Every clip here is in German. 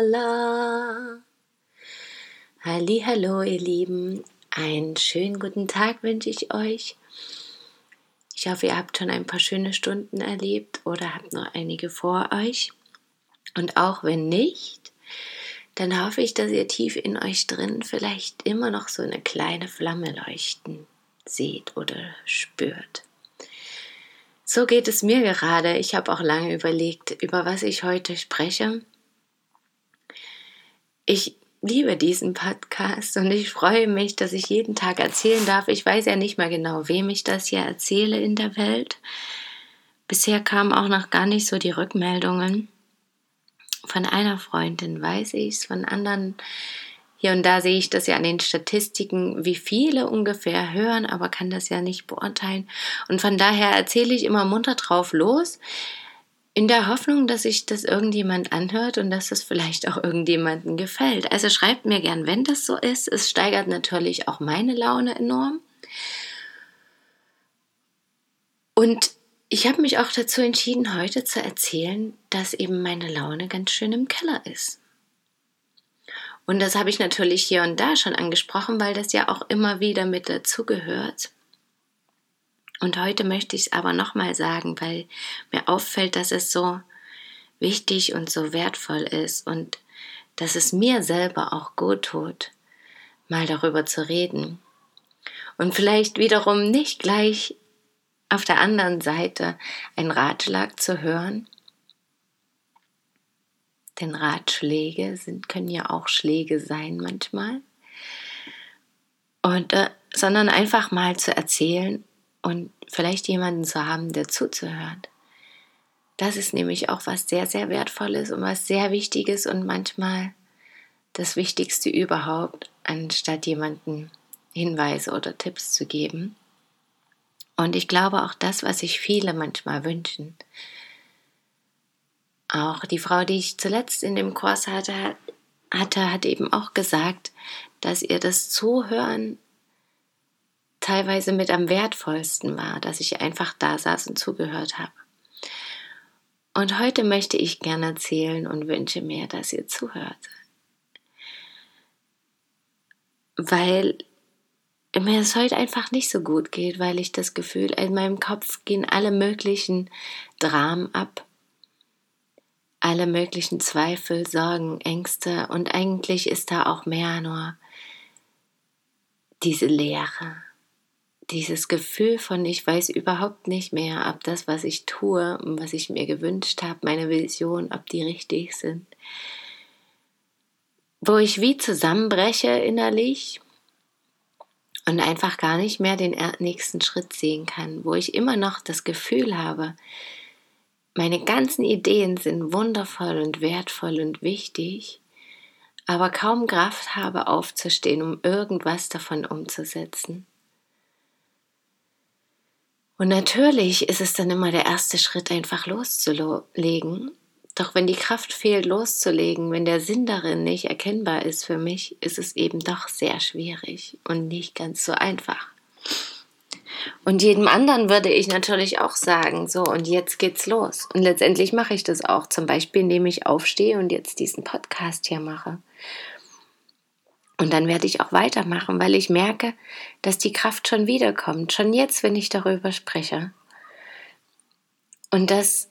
la. Hallo, ihr Lieben, einen schönen guten Tag wünsche ich euch. Ich hoffe, ihr habt schon ein paar schöne Stunden erlebt oder habt noch einige vor euch. Und auch wenn nicht, dann hoffe ich, dass ihr tief in euch drin vielleicht immer noch so eine kleine Flamme leuchten seht oder spürt. So geht es mir gerade. Ich habe auch lange überlegt, über was ich heute spreche. Ich liebe diesen Podcast und ich freue mich, dass ich jeden Tag erzählen darf. Ich weiß ja nicht mal genau, wem ich das hier erzähle in der Welt. Bisher kamen auch noch gar nicht so die Rückmeldungen. Von einer Freundin weiß ich es, von anderen hier und da sehe ich das ja an den Statistiken, wie viele ungefähr hören, aber kann das ja nicht beurteilen. Und von daher erzähle ich immer munter drauf los, in der Hoffnung, dass sich das irgendjemand anhört und dass es vielleicht auch irgendjemandem gefällt. Also schreibt mir gern, wenn das so ist. Es steigert natürlich auch meine Laune enorm. Und ich habe mich auch dazu entschieden, heute zu erzählen, dass eben meine Laune ganz schön im Keller ist. Und das habe ich natürlich hier und da schon angesprochen, weil das ja auch immer wieder mit dazugehört. Und heute möchte ich es aber nochmal sagen, weil mir auffällt, dass es so wichtig und so wertvoll ist und dass es mir selber auch gut tut, mal darüber zu reden. Und vielleicht wiederum nicht gleich auf der anderen Seite einen Ratschlag zu hören, denn Ratschläge sind, können ja auch Schläge sein manchmal. Und, äh, sondern einfach mal zu erzählen und vielleicht jemanden zu haben, der zuzuhört. Das ist nämlich auch was sehr, sehr Wertvolles und was sehr Wichtiges und manchmal das Wichtigste überhaupt, anstatt jemanden Hinweise oder Tipps zu geben. Und ich glaube auch das, was sich viele manchmal wünschen, auch die Frau, die ich zuletzt in dem Kurs hatte, hatte, hat eben auch gesagt, dass ihr das Zuhören teilweise mit am wertvollsten war, dass ich einfach da saß und zugehört habe. Und heute möchte ich gerne erzählen und wünsche mir, dass ihr zuhört. Weil mir es heute einfach nicht so gut geht, weil ich das Gefühl, in meinem Kopf gehen alle möglichen Dramen ab alle möglichen Zweifel, Sorgen, Ängste und eigentlich ist da auch mehr nur diese Leere, dieses Gefühl von ich weiß überhaupt nicht mehr, ob das, was ich tue und was ich mir gewünscht habe, meine Vision, ob die richtig sind. Wo ich wie zusammenbreche innerlich und einfach gar nicht mehr den nächsten Schritt sehen kann, wo ich immer noch das Gefühl habe, meine ganzen Ideen sind wundervoll und wertvoll und wichtig, aber kaum Kraft habe aufzustehen, um irgendwas davon umzusetzen. Und natürlich ist es dann immer der erste Schritt, einfach loszulegen. Doch wenn die Kraft fehlt, loszulegen, wenn der Sinn darin nicht erkennbar ist für mich, ist es eben doch sehr schwierig und nicht ganz so einfach. Und jedem anderen würde ich natürlich auch sagen, so und jetzt geht's los. Und letztendlich mache ich das auch, zum Beispiel indem ich aufstehe und jetzt diesen Podcast hier mache. Und dann werde ich auch weitermachen, weil ich merke, dass die Kraft schon wiederkommt, schon jetzt, wenn ich darüber spreche. Und das,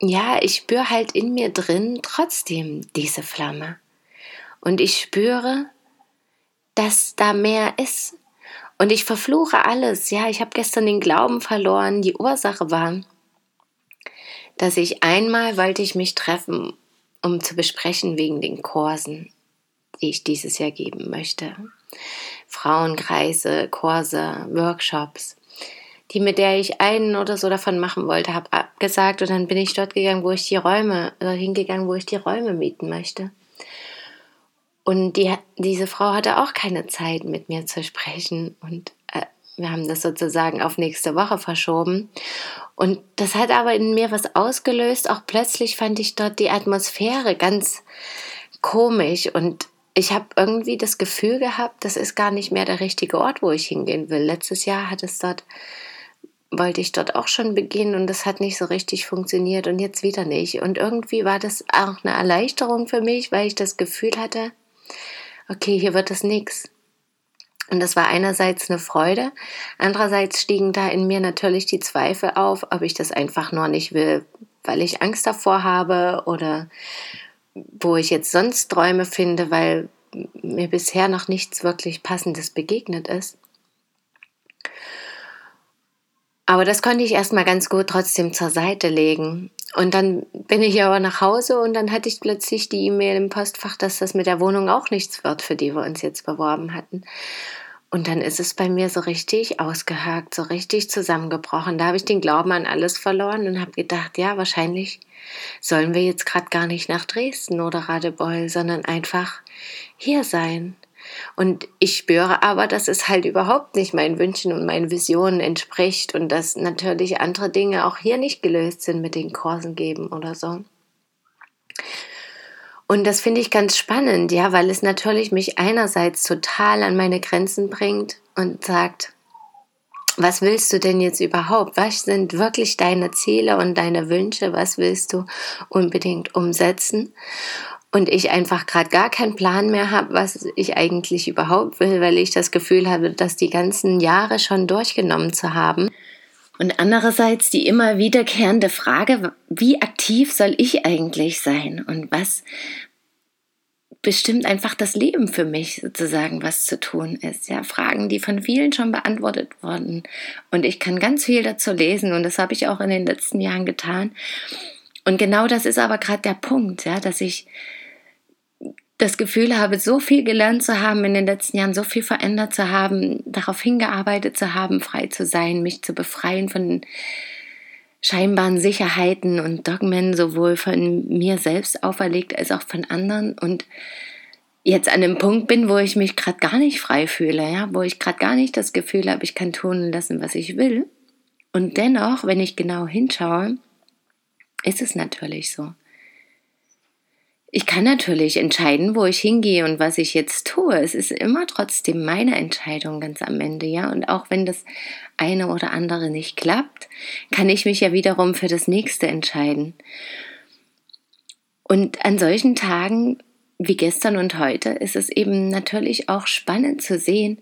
ja, ich spüre halt in mir drin trotzdem diese Flamme. Und ich spüre, dass da mehr ist. Und ich verfluche alles. Ja, ich habe gestern den Glauben verloren. Die Ursache war, dass ich einmal wollte ich mich treffen, um zu besprechen wegen den Kursen, die ich dieses Jahr geben möchte. Frauenkreise, Kurse, Workshops. die mit der ich einen oder so davon machen wollte, habe abgesagt und dann bin ich dort gegangen, wo ich die Räume, oder hingegangen, wo ich die Räume mieten möchte. Und die, diese Frau hatte auch keine Zeit, mit mir zu sprechen. Und äh, wir haben das sozusagen auf nächste Woche verschoben. Und das hat aber in mir was ausgelöst. Auch plötzlich fand ich dort die Atmosphäre ganz komisch. Und ich habe irgendwie das Gefühl gehabt, das ist gar nicht mehr der richtige Ort, wo ich hingehen will. Letztes Jahr hat es dort wollte ich dort auch schon beginnen und das hat nicht so richtig funktioniert und jetzt wieder nicht. Und irgendwie war das auch eine Erleichterung für mich, weil ich das Gefühl hatte, okay, hier wird es nichts. Und das war einerseits eine Freude, andererseits stiegen da in mir natürlich die Zweifel auf, ob ich das einfach nur nicht will, weil ich Angst davor habe oder wo ich jetzt sonst Träume finde, weil mir bisher noch nichts wirklich Passendes begegnet ist. Aber das konnte ich erstmal ganz gut trotzdem zur Seite legen. Und dann bin ich aber nach Hause und dann hatte ich plötzlich die E-Mail im Postfach, dass das mit der Wohnung auch nichts wird, für die wir uns jetzt beworben hatten. Und dann ist es bei mir so richtig ausgehakt, so richtig zusammengebrochen. Da habe ich den Glauben an alles verloren und habe gedacht, ja, wahrscheinlich sollen wir jetzt gerade gar nicht nach Dresden oder Radebeul, sondern einfach hier sein. Und ich spüre aber, dass es halt überhaupt nicht meinen Wünschen und meinen Visionen entspricht und dass natürlich andere Dinge auch hier nicht gelöst sind mit den Kursen geben oder so. Und das finde ich ganz spannend, ja, weil es natürlich mich einerseits total an meine Grenzen bringt und sagt, was willst du denn jetzt überhaupt? Was sind wirklich deine Ziele und deine Wünsche? Was willst du unbedingt umsetzen? Und ich einfach gerade gar keinen Plan mehr habe, was ich eigentlich überhaupt will, weil ich das Gefühl habe, das die ganzen Jahre schon durchgenommen zu haben. Und andererseits die immer wiederkehrende Frage, wie aktiv soll ich eigentlich sein und was bestimmt einfach das Leben für mich sozusagen, was zu tun ist. Ja, Fragen, die von vielen schon beantwortet wurden. Und ich kann ganz viel dazu lesen und das habe ich auch in den letzten Jahren getan. Und genau das ist aber gerade der Punkt, ja, dass ich das Gefühl habe, so viel gelernt zu haben in den letzten Jahren, so viel verändert zu haben, darauf hingearbeitet zu haben, frei zu sein, mich zu befreien von scheinbaren Sicherheiten und Dogmen, sowohl von mir selbst auferlegt als auch von anderen und jetzt an dem Punkt bin, wo ich mich gerade gar nicht frei fühle, ja, wo ich gerade gar nicht das Gefühl habe, ich kann tun und lassen, was ich will. Und dennoch, wenn ich genau hinschaue, ist es natürlich so. Ich kann natürlich entscheiden, wo ich hingehe und was ich jetzt tue. Es ist immer trotzdem meine Entscheidung ganz am Ende, ja. Und auch wenn das eine oder andere nicht klappt, kann ich mich ja wiederum für das nächste entscheiden. Und an solchen Tagen wie gestern und heute ist es eben natürlich auch spannend zu sehen,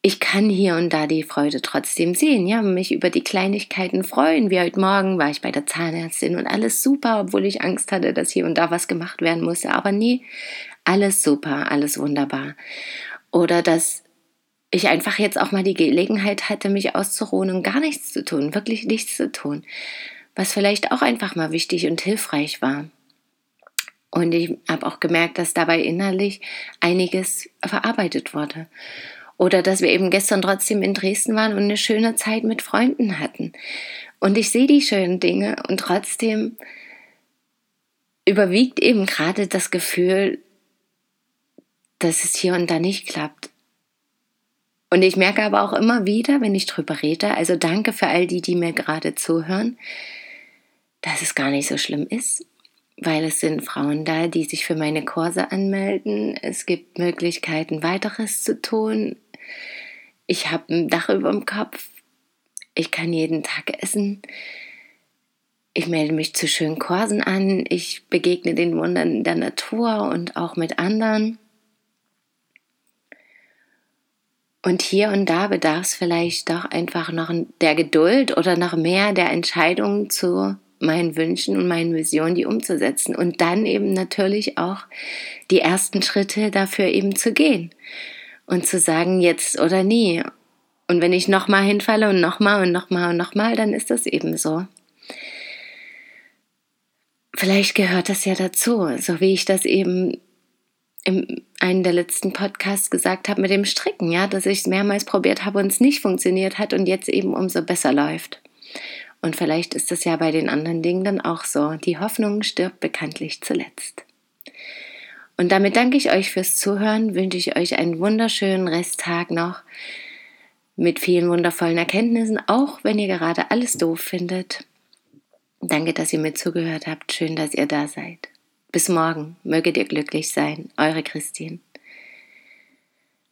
ich kann hier und da die Freude trotzdem sehen, ja, mich über die Kleinigkeiten freuen. Wie heute Morgen war ich bei der Zahnärztin und alles super, obwohl ich Angst hatte, dass hier und da was gemacht werden musste. Aber nee, alles super, alles wunderbar. Oder dass ich einfach jetzt auch mal die Gelegenheit hatte, mich auszuruhen und gar nichts zu tun, wirklich nichts zu tun. Was vielleicht auch einfach mal wichtig und hilfreich war. Und ich habe auch gemerkt, dass dabei innerlich einiges verarbeitet wurde. Oder dass wir eben gestern trotzdem in Dresden waren und eine schöne Zeit mit Freunden hatten. Und ich sehe die schönen Dinge und trotzdem überwiegt eben gerade das Gefühl, dass es hier und da nicht klappt. Und ich merke aber auch immer wieder, wenn ich drüber rede, also danke für all die, die mir gerade zuhören, dass es gar nicht so schlimm ist, weil es sind Frauen da, die sich für meine Kurse anmelden. Es gibt Möglichkeiten, weiteres zu tun. Ich habe ein Dach über dem Kopf. Ich kann jeden Tag essen. Ich melde mich zu schönen Kursen an. Ich begegne den Wundern der Natur und auch mit anderen. Und hier und da bedarf es vielleicht doch einfach noch der Geduld oder noch mehr der Entscheidung zu meinen Wünschen und meinen Visionen, die umzusetzen. Und dann eben natürlich auch die ersten Schritte dafür eben zu gehen und zu sagen, jetzt oder nie. Und wenn ich nochmal hinfalle und nochmal und nochmal und nochmal, dann ist das eben so. Vielleicht gehört das ja dazu, so wie ich das eben in einem der letzten Podcasts gesagt habe mit dem Stricken, ja, dass ich es mehrmals probiert habe und es nicht funktioniert hat und jetzt eben umso besser läuft. Und vielleicht ist das ja bei den anderen Dingen dann auch so. Die Hoffnung stirbt bekanntlich zuletzt. Und damit danke ich euch fürs Zuhören, wünsche ich euch einen wunderschönen Resttag noch mit vielen wundervollen Erkenntnissen, auch wenn ihr gerade alles doof findet. Danke, dass ihr mir zugehört habt. Schön, dass ihr da seid. Bis morgen. Möget ihr glücklich sein. Eure Christine.